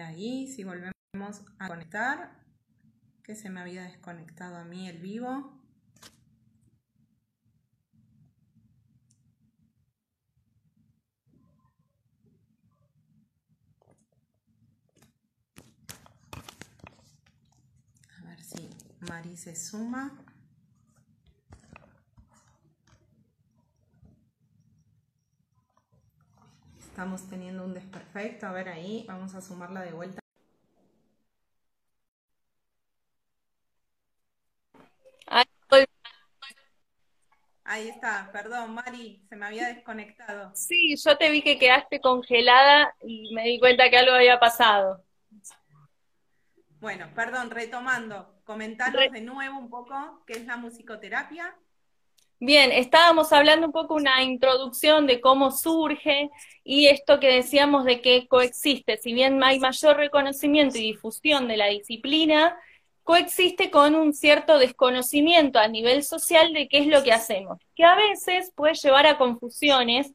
ahí si volvemos a conectar, que se me había desconectado a mí el vivo. A ver si Mari se suma. Estamos teniendo un desperfecto. A ver ahí, vamos a sumarla de vuelta. Ahí está, perdón, Mari, se me había desconectado. Sí, yo te vi que quedaste congelada y me di cuenta que algo había pasado. Bueno, perdón, retomando, comentaros de nuevo un poco qué es la musicoterapia. Bien, estábamos hablando un poco una introducción de cómo surge y esto que decíamos de que coexiste, si bien hay mayor reconocimiento y difusión de la disciplina, coexiste con un cierto desconocimiento a nivel social de qué es lo que hacemos, que a veces puede llevar a confusiones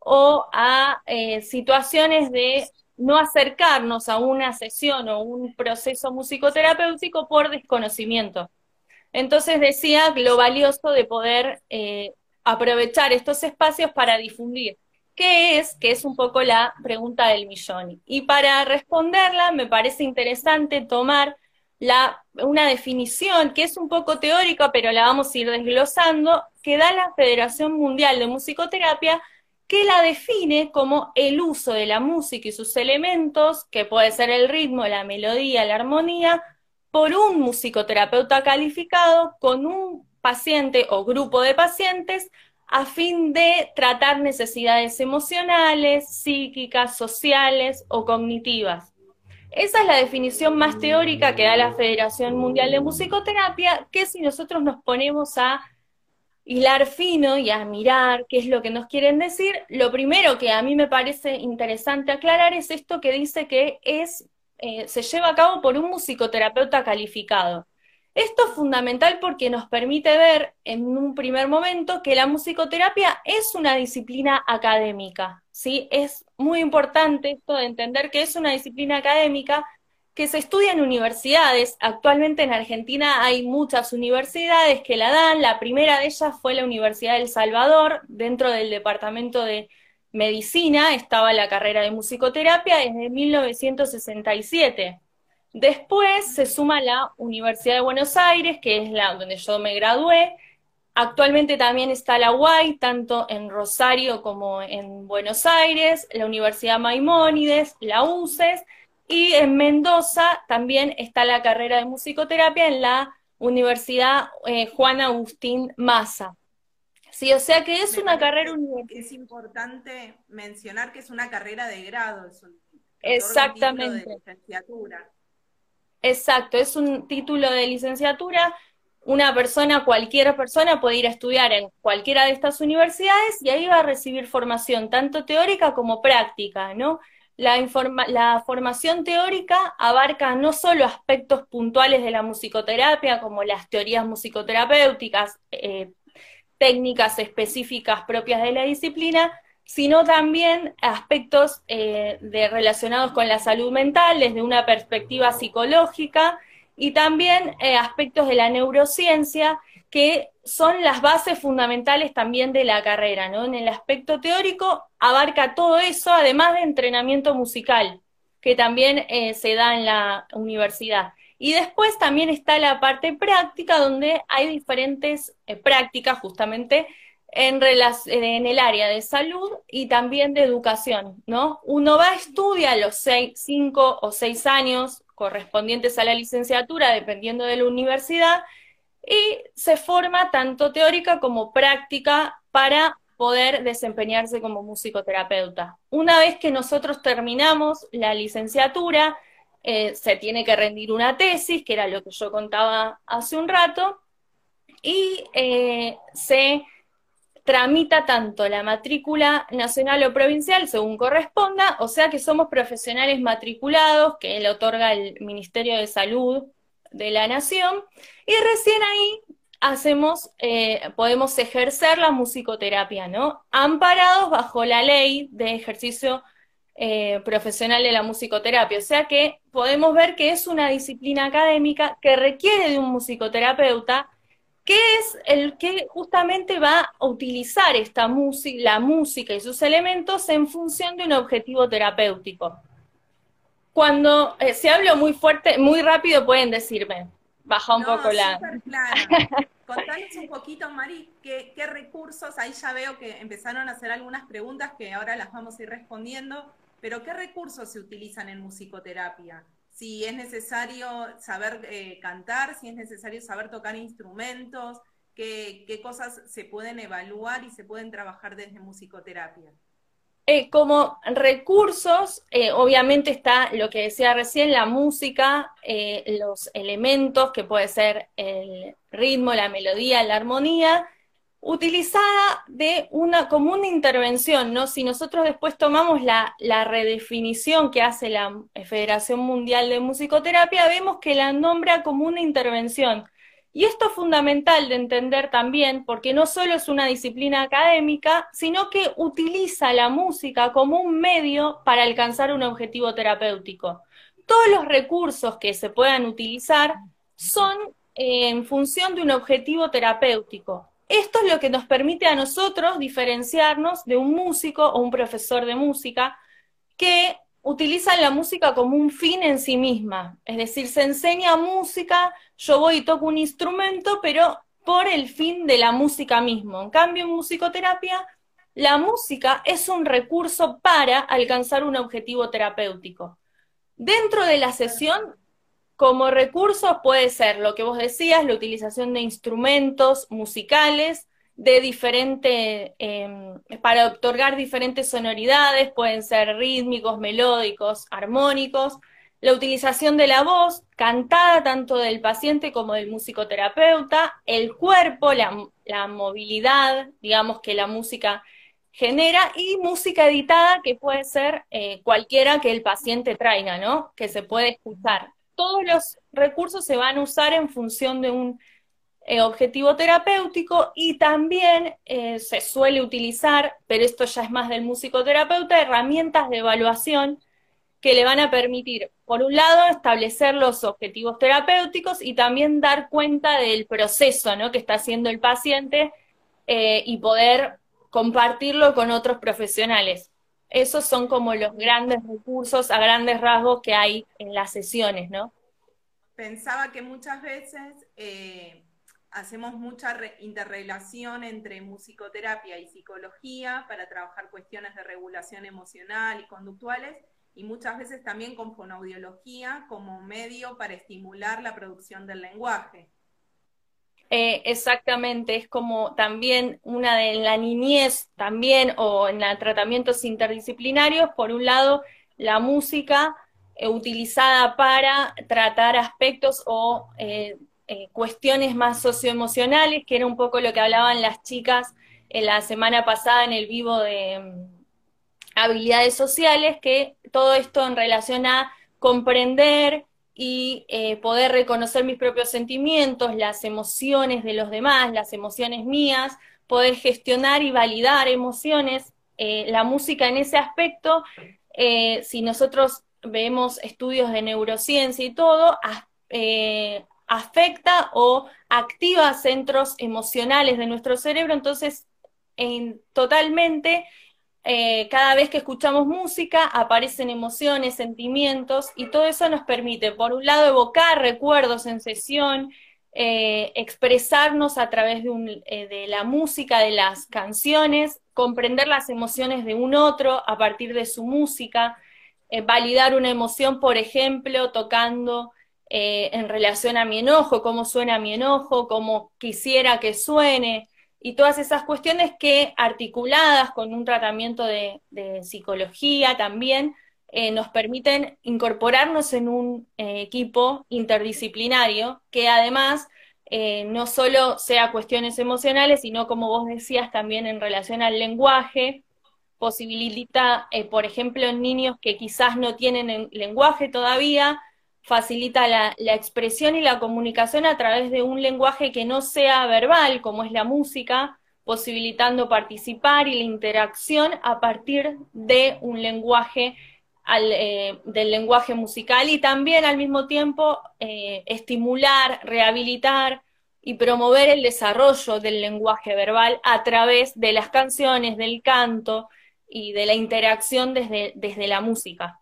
o a eh, situaciones de no acercarnos a una sesión o un proceso musicoterapéutico por desconocimiento. Entonces decía lo valioso de poder eh, aprovechar estos espacios para difundir. ¿Qué es? Que es un poco la pregunta del millón. Y para responderla me parece interesante tomar la, una definición que es un poco teórica, pero la vamos a ir desglosando, que da la Federación Mundial de Musicoterapia, que la define como el uso de la música y sus elementos, que puede ser el ritmo, la melodía, la armonía, por un musicoterapeuta calificado con un paciente o grupo de pacientes a fin de tratar necesidades emocionales, psíquicas, sociales o cognitivas. Esa es la definición más teórica que da la Federación Mundial de Musicoterapia, que si nosotros nos ponemos a hilar fino y a mirar qué es lo que nos quieren decir, lo primero que a mí me parece interesante aclarar es esto que dice que es, eh, se lleva a cabo por un musicoterapeuta calificado. Esto es fundamental porque nos permite ver en un primer momento que la musicoterapia es una disciplina académica, ¿sí? Es muy importante esto de entender que es una disciplina académica que se estudia en universidades. Actualmente en Argentina hay muchas universidades que la dan. La primera de ellas fue la Universidad del Salvador, dentro del Departamento de Medicina estaba la carrera de musicoterapia desde 1967. Después se suma la Universidad de Buenos Aires, que es la donde yo me gradué. Actualmente también está la UAI, tanto en Rosario como en Buenos Aires, la Universidad Maimónides, la UCES, y en Mendoza también está la carrera de musicoterapia en la Universidad eh, Juan Agustín Maza. Sí, o sea que es una carrera universitaria. Es importante mencionar que es una carrera de grado, es un Exactamente. De licenciatura. Exacto, es un título de licenciatura. Una persona, cualquier persona puede ir a estudiar en cualquiera de estas universidades y ahí va a recibir formación tanto teórica como práctica, ¿no? La, la formación teórica abarca no solo aspectos puntuales de la musicoterapia, como las teorías musicoterapéuticas, eh, técnicas específicas propias de la disciplina, sino también aspectos eh, relacionados con la salud mental desde una perspectiva psicológica y también eh, aspectos de la neurociencia que son las bases fundamentales también de la carrera, ¿no? En el aspecto teórico abarca todo eso, además de entrenamiento musical, que también eh, se da en la universidad. Y después también está la parte práctica, donde hay diferentes prácticas justamente en, en el área de salud y también de educación, ¿no? Uno va a estudiar los seis, cinco o seis años correspondientes a la licenciatura, dependiendo de la universidad, y se forma tanto teórica como práctica para poder desempeñarse como musicoterapeuta. Una vez que nosotros terminamos la licenciatura, eh, se tiene que rendir una tesis, que era lo que yo contaba hace un rato, y eh, se tramita tanto la matrícula nacional o provincial según corresponda, o sea que somos profesionales matriculados que le otorga el Ministerio de Salud de la Nación, y recién ahí hacemos, eh, podemos ejercer la musicoterapia, ¿no? Amparados bajo la ley de ejercicio eh, profesional de la musicoterapia. O sea que podemos ver que es una disciplina académica que requiere de un musicoterapeuta que es el que justamente va a utilizar esta música, la música y sus elementos en función de un objetivo terapéutico. Cuando eh, se habla muy fuerte, muy rápido, pueden decirme, baja un poco la... Contanos un poquito, Mari, ¿qué, qué, recursos, ahí ya veo que empezaron a hacer algunas preguntas que ahora las vamos a ir respondiendo, pero ¿qué recursos se utilizan en musicoterapia? Si es necesario saber eh, cantar, si es necesario saber tocar instrumentos, qué, cosas se pueden evaluar y se pueden trabajar desde musicoterapia. Eh, como recursos, eh, obviamente está lo que decía recién, la música, los elementos, que puede ser el ritmo, la melodía, la armonía, utilizada de una, como una intervención, ¿no? Si nosotros después tomamos la, la redefinición que hace la Federación Mundial de Musicoterapia, vemos que la nombra como una intervención y esto es fundamental de entender también porque no solo es una disciplina académica, sino que utiliza la música como un medio para alcanzar un objetivo terapéutico. Todos los recursos que se puedan utilizar son eh, en función de un objetivo terapéutico. Esto es lo que nos permite a nosotros diferenciarnos de un músico o un profesor de música que utilizan la música como un fin en sí misma. Es decir, se enseña música, yo voy y toco un instrumento, pero por el fin de la música mismo. En cambio, en musicoterapia, la música es un recurso para alcanzar un objetivo terapéutico. Dentro de la sesión, como recursos puede ser lo que vos decías, la utilización de instrumentos musicales, de diferente, em, para otorgar diferentes sonoridades, pueden ser rítmicos, melódicos, armónicos, la utilización de la voz, cantada tanto del paciente como del musicoterapeuta, el cuerpo, la, movilidad, digamos, que la música genera, y música editada, que puede ser eh, cualquiera que el paciente traiga, ¿no? Que se puede escuchar. Todos los recursos se van a usar en función de un eh, objetivo terapéutico y también eh, se suele utilizar, pero esto ya es más del musicoterapeuta, herramientas de evaluación que le van a permitir, por un lado, establecer los objetivos terapéuticos y también dar cuenta del proceso ¿no? que está haciendo el paciente eh, y poder compartirlo con otros profesionales. Esos son como los grandes recursos a grandes rasgos que hay en las sesiones, ¿no? Pensaba que muchas veces hacemos mucha interrelación entre musicoterapia y psicología para trabajar cuestiones de regulación emocional y conductuales y muchas veces también con fonoaudiología como medio para estimular la producción del lenguaje. Eh, exactamente, es como también una de la niñez también o en tratamientos interdisciplinarios, por un lado la música eh, utilizada para tratar aspectos o eh, cuestiones más socioemocionales, que era un poco lo que hablaban las chicas en la semana pasada en el vivo de mm, habilidades sociales, que todo esto en relación a comprender y eh, poder reconocer mis propios sentimientos, las emociones de los demás, las emociones mías, poder gestionar y validar emociones. Eh, la música en ese aspecto, si nosotros vemos estudios de neurociencia y todo, afecta o activa centros emocionales de nuestro cerebro, entonces en, totalmente eh, cada vez que escuchamos música aparecen emociones, sentimientos y todo eso nos permite, por un lado, evocar recuerdos en sesión, eh, expresarnos a través de, eh, de, la música, de las canciones, comprender las emociones de un otro a partir de su música, validar una emoción, por ejemplo, tocando en relación a mi enojo, cómo suena mi enojo, cómo quisiera que suene, y todas esas cuestiones que articuladas con un tratamiento de, psicología también eh, nos permiten incorporarnos en un eh, equipo interdisciplinario que además no solo sea cuestiones emocionales, sino como vos decías también en relación al lenguaje, posibilita, por ejemplo, en niños que quizás no tienen lenguaje todavía, facilita la, expresión y la comunicación a través de un lenguaje que no sea verbal, como es la música, posibilitando participar y la interacción a partir de un lenguaje eh, del lenguaje musical y también al mismo tiempo eh, estimular, rehabilitar y promover el desarrollo del lenguaje verbal a través de las canciones, del canto y de la interacción desde, desde la música.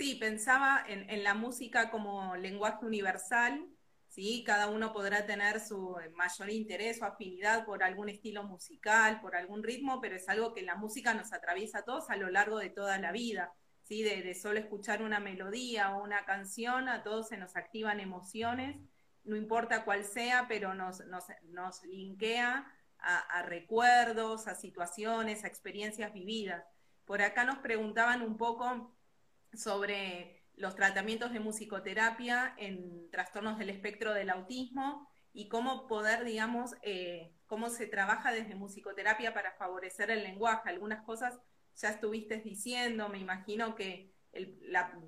Sí, pensaba en, la música como lenguaje universal, ¿sí? Cada uno podrá tener su mayor interés o afinidad por algún estilo musical, por algún ritmo, pero es algo que la música nos atraviesa a todos a lo largo de toda la vida. ¿sí? De, solo escuchar una melodía o una canción, a todos se nos activan emociones, no importa cuál sea, pero nos, nos, linkea a, recuerdos, a situaciones, a experiencias vividas. Por acá nos preguntaban un poco sobre los tratamientos de musicoterapia en trastornos del espectro del autismo y cómo poder, digamos, eh, cómo se trabaja desde musicoterapia para favorecer el lenguaje. Algunas cosas ya estuviste diciendo, me imagino que,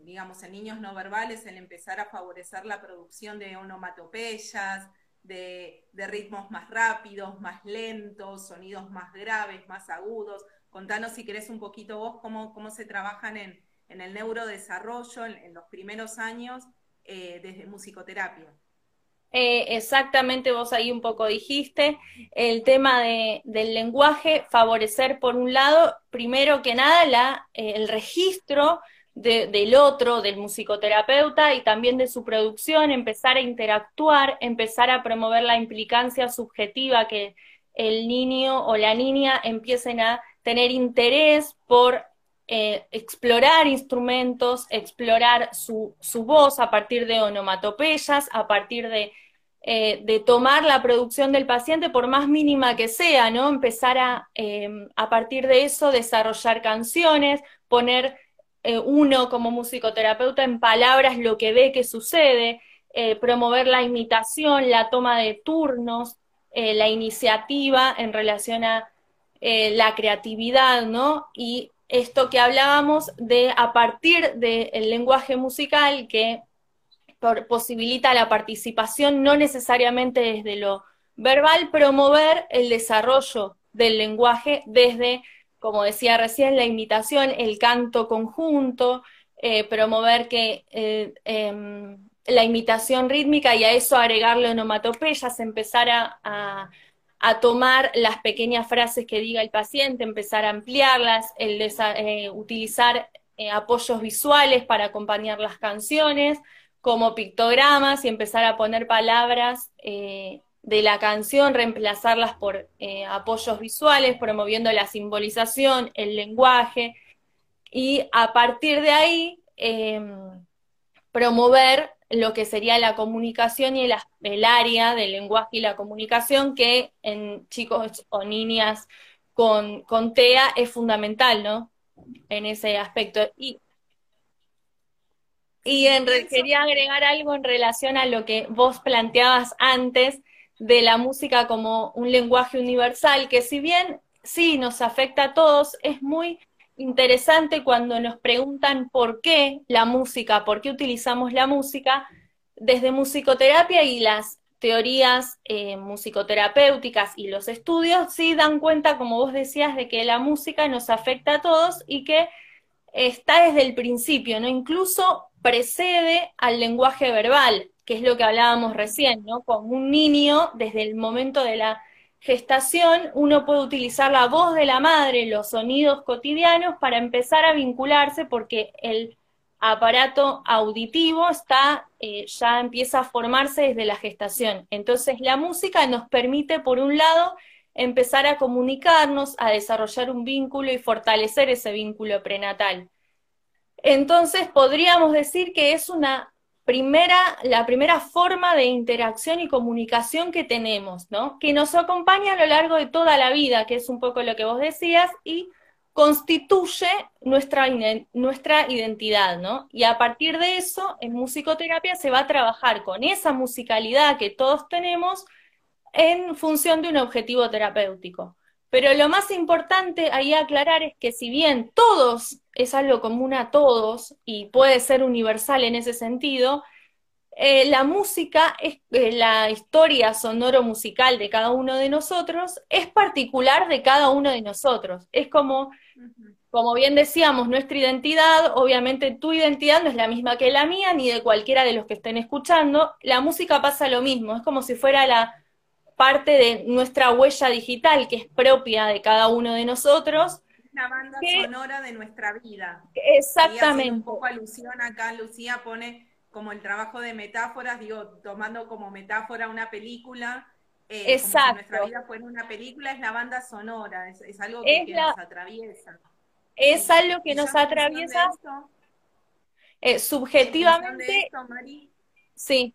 digamos, en niños no verbales, el empezar a favorecer la producción de onomatopeyas, de, de, ritmos más rápidos, más lentos, sonidos más graves, más agudos. Contanos si querés un poquito vos cómo, cómo se trabajan en, en el neurodesarrollo en, los primeros años eh, desde musicoterapia. Eh, exactamente, vos ahí un poco dijiste, el tema del lenguaje, favorecer por un lado, primero que nada, la, eh, el registro del otro, del musicoterapeuta y también de su producción, empezar a interactuar, empezar a promover la implicancia subjetiva, que el niño o la niña empiecen a tener interés por eh, explorar instrumentos, explorar su, voz a partir de onomatopeyas, a partir de, eh, de, tomar la producción del paciente, por más mínima que sea, ¿no? Empezar a, em, a partir de eso, desarrollar canciones, poner eh, uno como musicoterapeuta en palabras lo que ve que sucede, promover la imitación, la toma de turnos, la iniciativa en relación a la creatividad, ¿no? Y esto que hablábamos de a partir del lenguaje musical que posibilita la participación no necesariamente desde lo verbal, promover el desarrollo del lenguaje desde, como decía recién, la imitación, el canto conjunto, eh, promover que eh, em, la imitación rítmica y a eso agregarle onomatopeyas, empezar a a tomar las pequeñas frases que diga el paciente, empezar a ampliarlas, eh, utilizar eh, apoyos visuales para acompañar las canciones, como pictogramas y empezar a poner palabras eh, de la canción, reemplazarlas por apoyos visuales, promoviendo la simbolización, el lenguaje, y a partir de ahí em, promover lo que sería la comunicación y el, área del lenguaje y la comunicación que en chicos o niñas con, con TEA es fundamental, ¿no? En ese aspecto. Y, y en, quería agregar algo en relación a lo que vos planteabas antes de la música como un lenguaje universal, que si bien sí nos afecta a todos, es muy interesante cuando nos preguntan por qué la música, por qué utilizamos la música, desde musicoterapia y las teorías eh, musicoterapéuticas y los estudios sí dan cuenta, como vos decías, de que la música nos afecta a todos y que está desde el principio, ¿no? Incluso precede al lenguaje verbal, que es lo que hablábamos recién, ¿no? Como un niño, desde el momento de la gestación, uno puede utilizar la voz de la madre, los sonidos cotidianos para empezar a vincularse porque el aparato auditivo está, eh, ya empieza a formarse desde la gestación. Entonces la música nos permite, por un lado, empezar a comunicarnos, a desarrollar un vínculo y fortalecer ese vínculo prenatal. Entonces podríamos decir que es una primera, la primera forma de interacción y comunicación que tenemos, ¿no? Que nos acompaña a lo largo de toda la vida, que es un poco lo que vos decías, y constituye nuestra, nuestra identidad, ¿no? Y a partir de eso, en musicoterapia se va a trabajar con esa musicalidad que todos tenemos en función de un objetivo terapéutico. Pero lo más importante ahí aclarar es que si bien todos es algo común a todos y puede ser universal en ese sentido, eh, la música, es, eh, la historia sonoro-musical de cada uno de nosotros es particular de cada uno de nosotros. Es como como bien decíamos, nuestra identidad, obviamente tu identidad no es la misma que la mía, ni de cualquiera de los que estén escuchando. La música pasa lo mismo, es como si fuera la parte de nuestra huella digital, que es propia de cada uno de nosotros. La banda sonora de nuestra vida. Exactamente. un poco alusión acá, Lucía pone como el trabajo de metáforas, digo, tomando como metáfora una película, eh, Exacto. Como nuestra vida fuera una película, es la banda sonora, es, algo que, nos atraviesa. Es algo que nos atraviesa eh, subjetivamente. sí.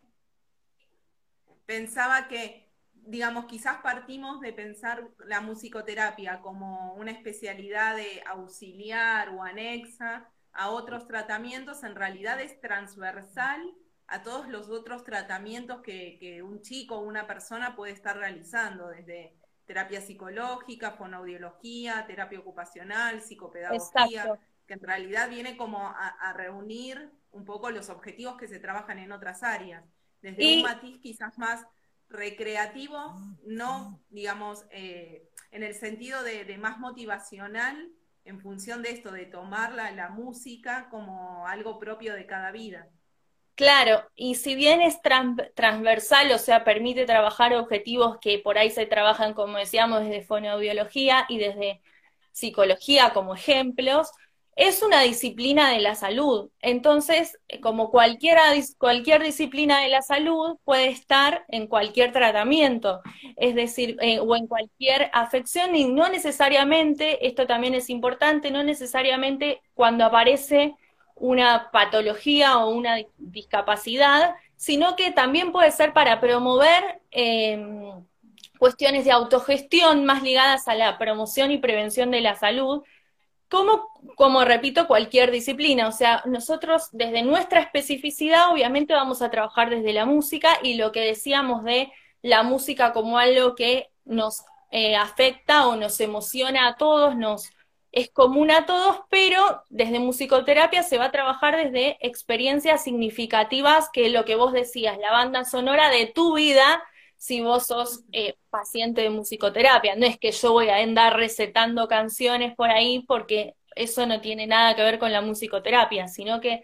Pensaba que, digamos, quizás partimos de pensar la musicoterapia como una especialidad de auxiliar o anexa a otros tratamientos, en realidad es transversal a todos los otros tratamientos que, que un chico o una persona puede estar realizando, desde terapia psicológica, fonoaudiología, terapia ocupacional, psicopedagogía, que en realidad viene como a, reunir un poco los objetivos que se trabajan en otras áreas, desde un matiz quizás más recreativo, no, digamos, eh, en el sentido de, más motivacional, en función de esto, de tomar la música como algo propio de cada vida. Claro, y si bien es transversal, o sea, permite trabajar objetivos que por ahí se trabajan, como decíamos, desde fonoaudiología y desde psicología como ejemplos, es una disciplina de la salud. Entonces, como cualquiera, cualquier disciplina de la salud puede estar en cualquier tratamiento, es decir, eh, o en cualquier afección, y no necesariamente, esto también es importante, no necesariamente cuando aparece una patología o una discapacidad, sino que también puede ser para promover em, cuestiones de autogestión más ligadas a la promoción y prevención de la salud, como, como repito, cualquier disciplina. O sea, nosotros desde nuestra especificidad obviamente vamos a trabajar desde la música y lo que decíamos de la música como algo que nos eh, afecta o nos emociona a todos, nos es común a todos, pero desde musicoterapia se va a trabajar desde experiencias significativas, que lo que vos decías, la banda sonora de tu vida, si vos sos eh, paciente de musicoterapia. No es que yo voy a andar recetando canciones por ahí, porque eso no tiene nada que ver con la musicoterapia, sino que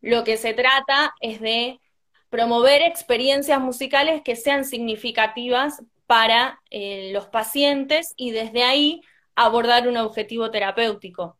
lo que se trata es de promover experiencias musicales que sean significativas para eh, los pacientes y desde ahí abordar un objetivo terapéutico.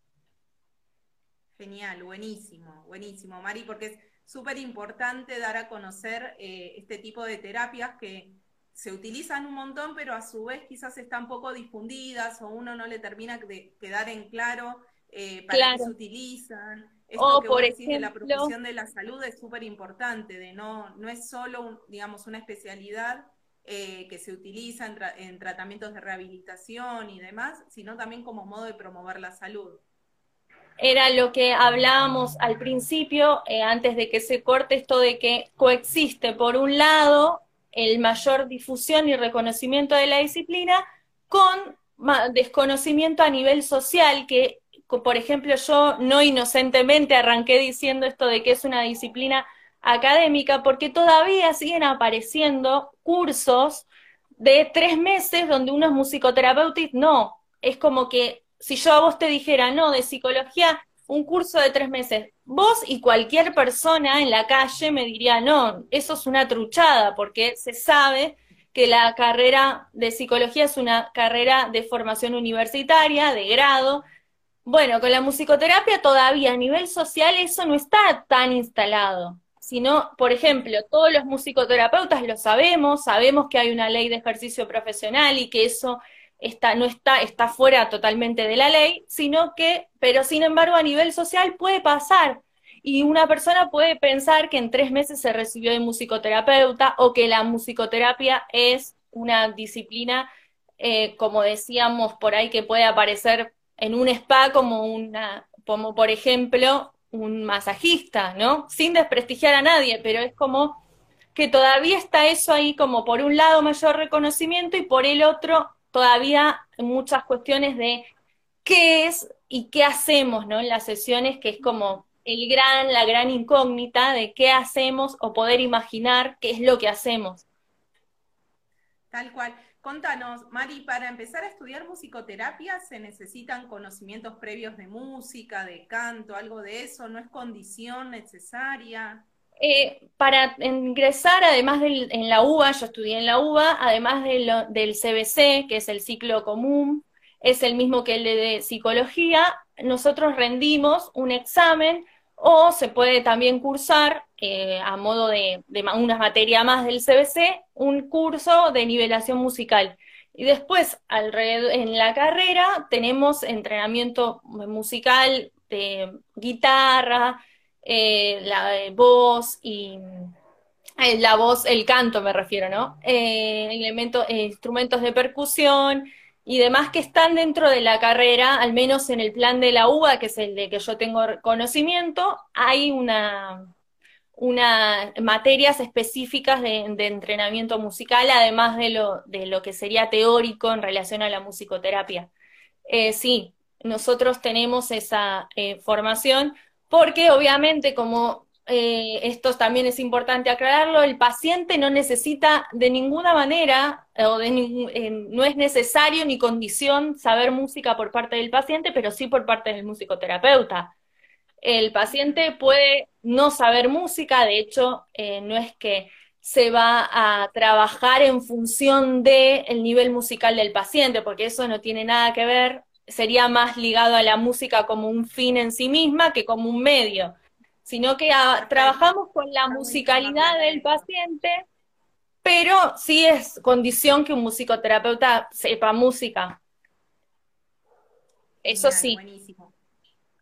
Genial, buenísimo, buenísimo, Mari, porque es súper importante dar a conocer eh, este tipo de terapias que se utilizan un montón, pero a su vez quizás están poco difundidas o uno no le termina de quedar en claro eh, para qué se utilizan. Esto que por decís de la promoción de la salud es súper importante, de no, no es solo, digamos, una especialidad eh, que se utiliza en, tratamientos de rehabilitación y demás, sino también como modo de promover la salud. Era lo que hablábamos al principio, eh, antes de que se corte esto de que coexiste, por un lado, el mayor difusión y reconocimiento de la disciplina con desconocimiento a nivel social, que, por ejemplo, yo no inocentemente arranqué diciendo esto de que es una disciplina académica porque todavía siguen apareciendo cursos de tres meses donde uno es musicoterapeuta no. Es como que si yo a vos te dijera, no, de psicología, un curso de tres meses, vos y cualquier persona en la calle me diría, no, eso es una truchada, porque se sabe que la carrera de psicología es una carrera de formación universitaria, de grado. Bueno, con la musicoterapia todavía a nivel social eso no está tan instalado sino, por ejemplo, todos los musicoterapeutas lo sabemos, sabemos que hay una ley de ejercicio profesional y que eso está, no está, está fuera totalmente de la ley, sino que, pero sin embargo, a nivel social puede pasar. Y una persona puede pensar que en tres meses se recibió de musicoterapeuta o que la musicoterapia es una disciplina, eh, como decíamos por ahí, que puede aparecer en un spa como una, como por ejemplo un masajista, ¿no? Sin desprestigiar a nadie, pero es como que todavía está eso ahí como por un lado mayor reconocimiento y por el otro todavía muchas cuestiones de qué es y qué hacemos, ¿no? En las sesiones, que es como el gran, la gran incógnita de qué hacemos o poder imaginar qué es lo que hacemos. Tal cual. Contanos, Mari, para empezar a estudiar musicoterapia se necesitan conocimientos previos de música, de canto, algo de eso, ¿no es condición necesaria? Eh, para ingresar, además en la UBA, yo estudié en la UBA, además del CBC, que es el ciclo común, es el mismo que el de psicología, nosotros rendimos un examen o se puede también cursar eh, a modo de, una materia más del CBC, un curso de nivelación musical. Y después, en la carrera, tenemos entrenamiento musical de guitarra, eh, la voz y eh, la voz, el canto me refiero, ¿no? elementos, instrumentos de percusión, y demás que están dentro de la carrera, al menos en el plan de la UBA, que es el de que yo tengo conocimiento, hay una, una materias específicas de, entrenamiento musical, además de lo, de lo que sería teórico en relación a la musicoterapia. Eh, sí, nosotros tenemos esa eh, formación porque obviamente como eh, esto también es importante aclararlo, el paciente no necesita de ninguna manera, o de eh, no es necesario ni condición saber música por parte del paciente, pero sí por parte del musicoterapeuta. El paciente puede no saber música, de hecho, eh, no es que se va a trabajar en función del el nivel musical del paciente, porque eso no tiene nada que ver, sería más ligado a la música como un fin en sí misma que como un medio sino que trabajamos con la musicalidad del paciente, pero sí es condición que un musicoterapeuta sepa música. Eso sí. Buenísimo.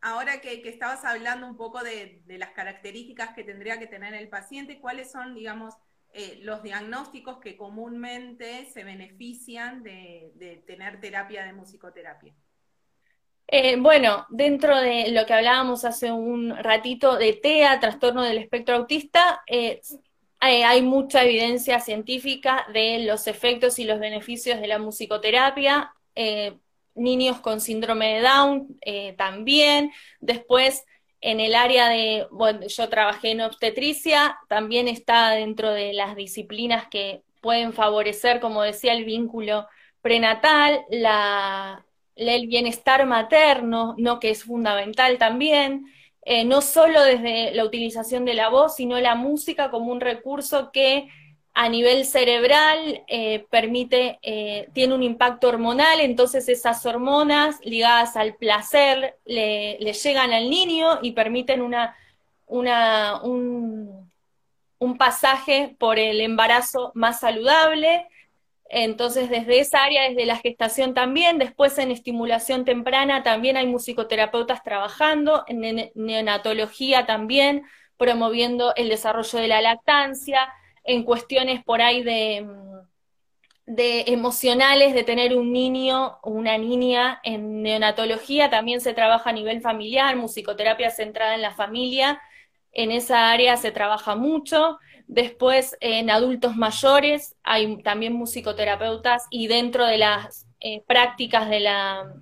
Ahora que, estabas hablando un poco de, las características que tendría que tener el paciente, ¿cuáles son, digamos, eh, los diagnósticos que comúnmente se benefician de tener terapia de musicoterapia? Eh, bueno, dentro de lo que hablábamos hace un ratito de TEA, trastorno del espectro autista, eh, hay, mucha evidencia científica de los efectos y los beneficios de la musicoterapia. Eh, niños con síndrome de Down también. Después, en el área de, bueno, yo trabajé en obstetricia, también está dentro de las disciplinas que pueden favorecer, como decía, el vínculo prenatal, la el bienestar materno, ¿no? que es fundamental también, eh, no solo desde la utilización de la voz, sino la música como un recurso que a nivel cerebral eh, permite, eh, tiene un impacto hormonal, entonces esas hormonas ligadas al placer le, llegan al niño y permiten una, una, un, un pasaje por el embarazo más saludable. Entonces, desde esa área, desde la gestación también, después en estimulación temprana también hay musicoterapeutas trabajando, en neonatología también, promoviendo el desarrollo de la lactancia, en cuestiones por ahí de, de emocionales, de tener un niño o una niña en neonatología, también se trabaja a nivel familiar, musicoterapia centrada en la familia, en esa área se trabaja mucho. Después, en adultos mayores, hay también musicoterapeutas y dentro de las eh, prácticas de la,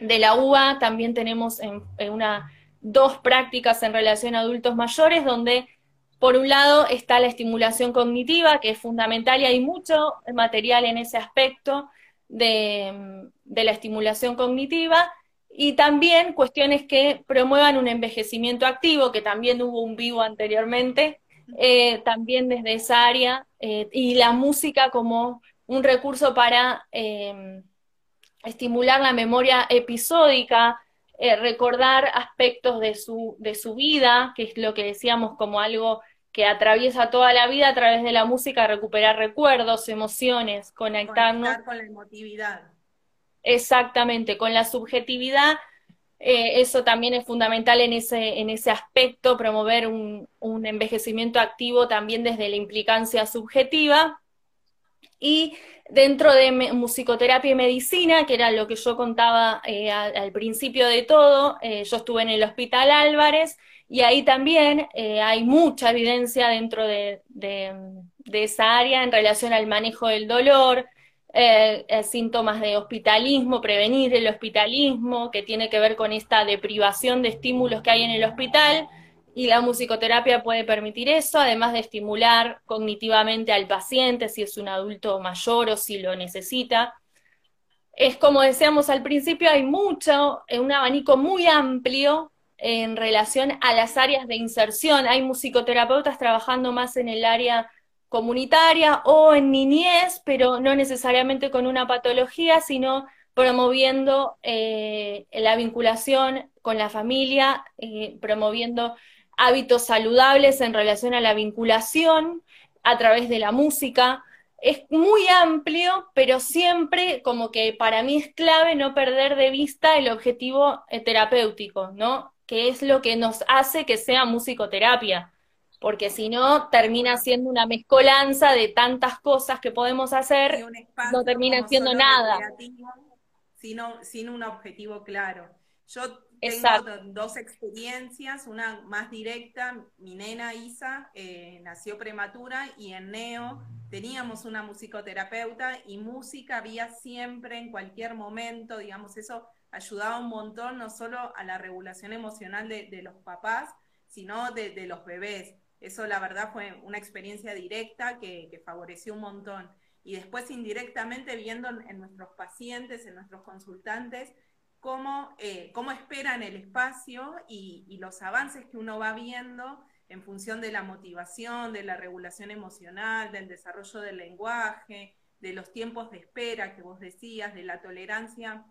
de la UBA también tenemos en, una, dos prácticas en relación a adultos mayores, donde por un lado está la estimulación cognitiva, que es fundamental y hay mucho material en ese aspecto de, de la estimulación cognitiva, y también cuestiones que promuevan un envejecimiento activo, que también hubo un vivo anteriormente, eh, también desde esa área, eh, y la música como un recurso para eh, estimular la memoria episódica, recordar aspectos de su, de su vida, que es lo que decíamos como algo que atraviesa toda la vida a través de la música, recuperar recuerdos, emociones, conectarnos. Conectar con la emotividad. Exactamente, con la subjetividad eh, eso también es fundamental en ese, en ese aspecto, promover un, envejecimiento activo también desde la implicancia subjetiva. Y dentro de musicoterapia y medicina, que era lo que yo contaba eh, al, principio de todo, eh, yo estuve en el Hospital Álvarez y ahí también hay mucha evidencia dentro de, esa área en relación al manejo del dolor, eh, eh, síntomas de hospitalismo, prevenir el hospitalismo, que tiene que ver con esta deprivación de estímulos que hay en el hospital y la musicoterapia puede permitir eso, además de estimular cognitivamente al paciente si es un adulto mayor o si lo necesita. Es como decíamos al principio, hay mucho, un abanico muy amplio en relación a las áreas de inserción. Hay musicoterapeutas trabajando más en el área comunitaria o en niñez, pero no necesariamente con una patología, sino promoviendo eh, la vinculación con la familia, eh, promoviendo hábitos saludables en relación a la vinculación a través de la música. Es muy amplio, pero siempre como que para mí es clave no perder de vista el objetivo eh, terapéutico, ¿no? Que es lo que nos hace que sea musicoterapia, porque si no termina siendo una mezcolanza de tantas cosas que podemos hacer, no termina siendo nada. Sino, sin un objetivo claro. Yo tengo dos experiencias, una más directa, mi nena Isa eh, nació prematura y en Neo teníamos una musicoterapeuta y música había siempre, en cualquier momento, digamos, eso ayudaba un montón, no solo a la regulación emocional de, los papás, sino de, los bebés. Eso la verdad fue una experiencia directa que, favoreció un montón. Y después indirectamente viendo en nuestros pacientes, en nuestros consultantes, cómo, eh, cómo esperan el espacio y, los avances que uno va viendo en función de la motivación, de la regulación emocional, del desarrollo del lenguaje, de los tiempos de espera que vos decías, de la tolerancia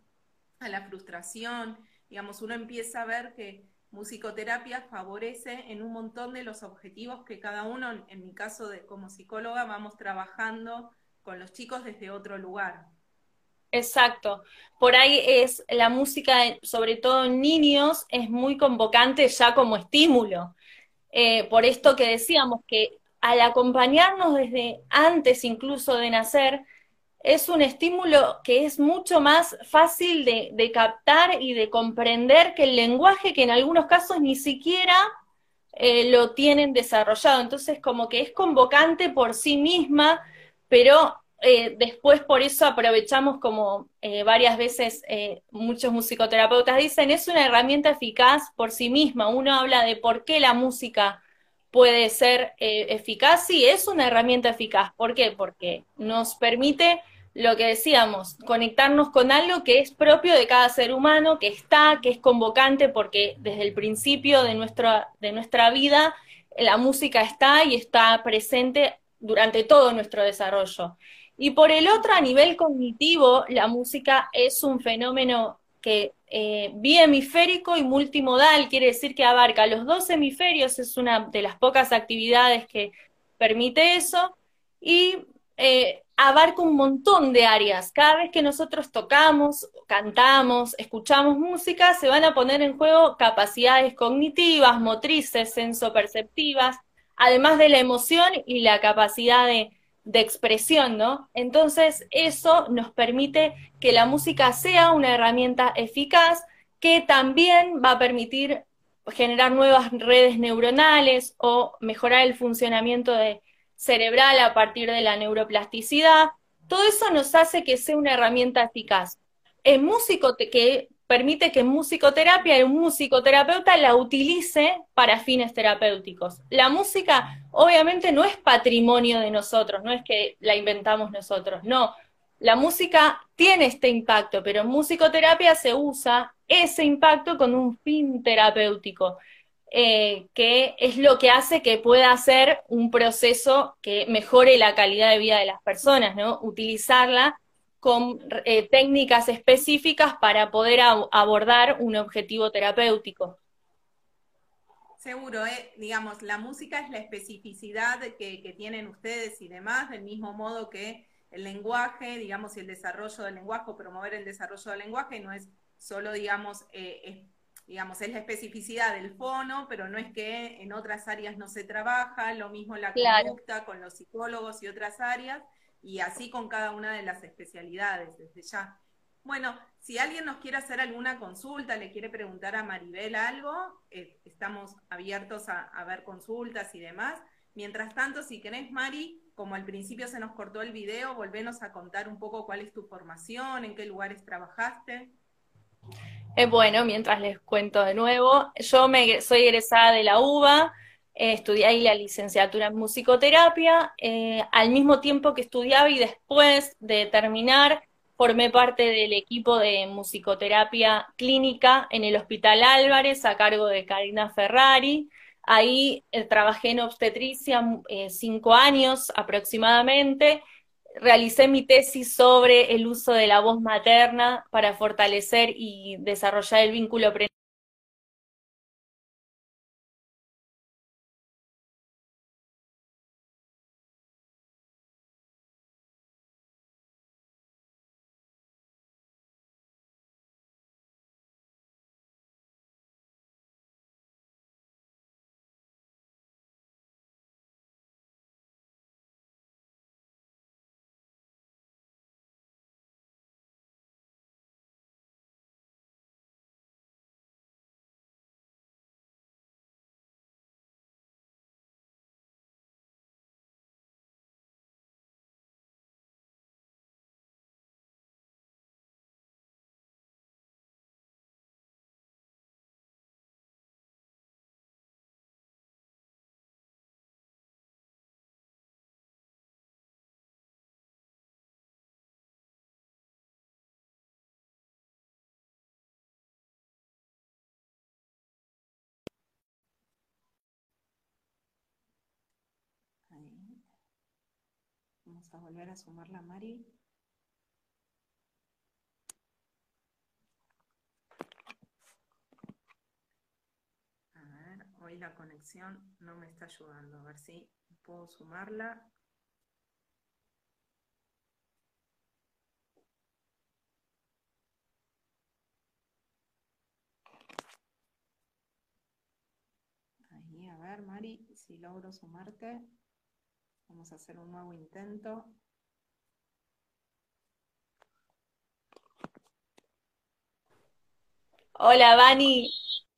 a la frustración. Digamos, uno empieza a ver que musicoterapia favorece en un montón de los objetivos que cada uno, en mi caso de, como psicóloga, vamos trabajando con los chicos desde otro lugar. Exacto. Por ahí es la música, sobre todo en niños, es muy convocante ya como estímulo. Eh, por esto que decíamos que al acompañarnos desde antes incluso de nacer, es un estímulo que es mucho más fácil de, captar y de comprender que el lenguaje que en algunos casos ni siquiera eh, lo tienen desarrollado. Entonces, como que es convocante por sí misma, pero eh, después por eso aprovechamos como eh, varias veces muchos musicoterapeutas dicen, es una herramienta eficaz por sí misma. Uno habla de por qué la música puede ser eficaz, sí, es una herramienta eficaz. ¿Por qué? Porque nos permite lo que decíamos, conectarnos con algo que es propio de cada ser humano, que está, que es convocante, porque desde el principio de nuestra, de nuestra vida la música está y está presente durante todo nuestro desarrollo. Y por el otro, a nivel cognitivo, la música es un fenómeno que eh, y multimodal, quiere decir que abarca los dos hemisferios, es una de las pocas actividades que permite eso, y eh, abarca un montón de áreas. Cada vez que nosotros tocamos, cantamos, escuchamos música, se van a poner en juego capacidades cognitivas, motrices, sensoperceptivas, además de la emoción y la capacidad de de expresión, ¿no? Entonces, eso nos permite que la música sea una herramienta eficaz que también va a permitir generar nuevas redes neuronales o mejorar el funcionamiento de cerebral a partir de la neuroplasticidad. Todo eso nos hace que sea una herramienta eficaz. El músico que permite que musicoterapia un musicoterapeuta la utilice para fines terapéuticos. La música obviamente no es patrimonio de nosotros, no es que la inventamos nosotros, no. La música tiene este impacto, pero en musicoterapia se usa ese impacto con un fin terapéutico, eh, que es lo que hace que pueda ser un proceso que mejore la calidad de vida de las personas, ¿no? Utilizarla con eh, técnicas específicas para poder abordar un objetivo terapéutico. Seguro, eh, digamos, la música es la especificidad que, que, tienen ustedes y demás, del mismo modo que el lenguaje, digamos, y el desarrollo del lenguaje, promover el desarrollo del lenguaje, no es solo, digamos, eh, es, digamos, es la especificidad del fono, pero no es que en otras áreas no se trabaja, lo mismo la conducta con los psicólogos y otras áreas, y así con cada una de las especialidades desde ya. Bueno, si alguien nos quiere hacer alguna consulta, le quiere preguntar a Maribel algo, eh, estamos abiertos a, ver consultas y demás. Mientras tanto, si querés, Mari, como al principio se nos cortó el video, volvenos a contar un poco cuál es tu formación, en qué lugares trabajaste. Eh, bueno, mientras les cuento de nuevo, yo me, soy egresada de la UBA, eh, estudié ahí la licenciatura en musicoterapia, eh, al mismo tiempo que estudiaba y después de terminar formé parte del equipo de musicoterapia clínica en el Hospital Álvarez a cargo de Karina Ferrari. Ahí trabajé en obstetricia cinco años aproximadamente realicé mi tesis sobre el uso de la voz materna para fortalecer y desarrollar el vínculo Vamos a volver a sumar la Mari. A ver, hoy la conexión no me está ayudando. A ver si puedo sumarla. Ahí, a ver, Mari, si logro sumarte. Vamos a hacer un nuevo intento. Hola, Vani.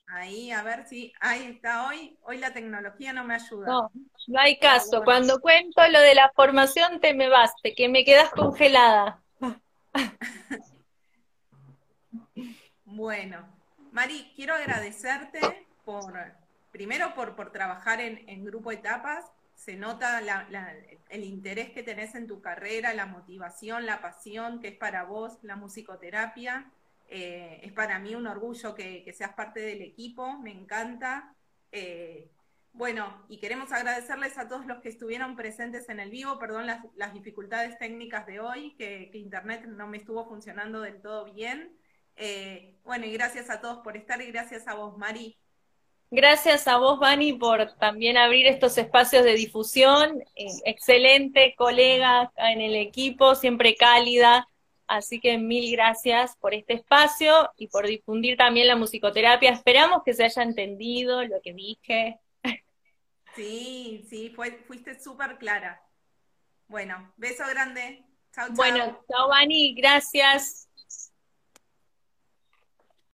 Ahí, a ver si, ahí está hoy. Hoy la tecnología no me ayuda. No, no hay caso. Cuando cuento lo de la formación te me baste, que me quedas congelada. bueno, Mari, quiero agradecerte por, primero por, por trabajar en, en Grupo Etapas se nota el interés que tenés en tu carrera, la motivación, la pasión que es para vos la musicoterapia. Eh, es para mí un orgullo que, seas parte del equipo, me encanta. Eh, bueno, y queremos agradecerles a todos los que estuvieron presentes en el vivo, perdón las, dificultades técnicas de hoy, que, Internet no me estuvo funcionando del todo bien. Eh, bueno, y gracias a todos por estar y gracias a vos, Mari, Gracias a vos, Vani, por también abrir estos espacios de difusión. Eh, excelente colega en el equipo, siempre cálida. Así que mil gracias por este espacio y por difundir también la musicoterapia. Esperamos que se haya entendido lo que dije. Sí, sí, fuiste súper clara. Bueno, beso grande. Chao, chao. Bueno, chao, Vani, gracias.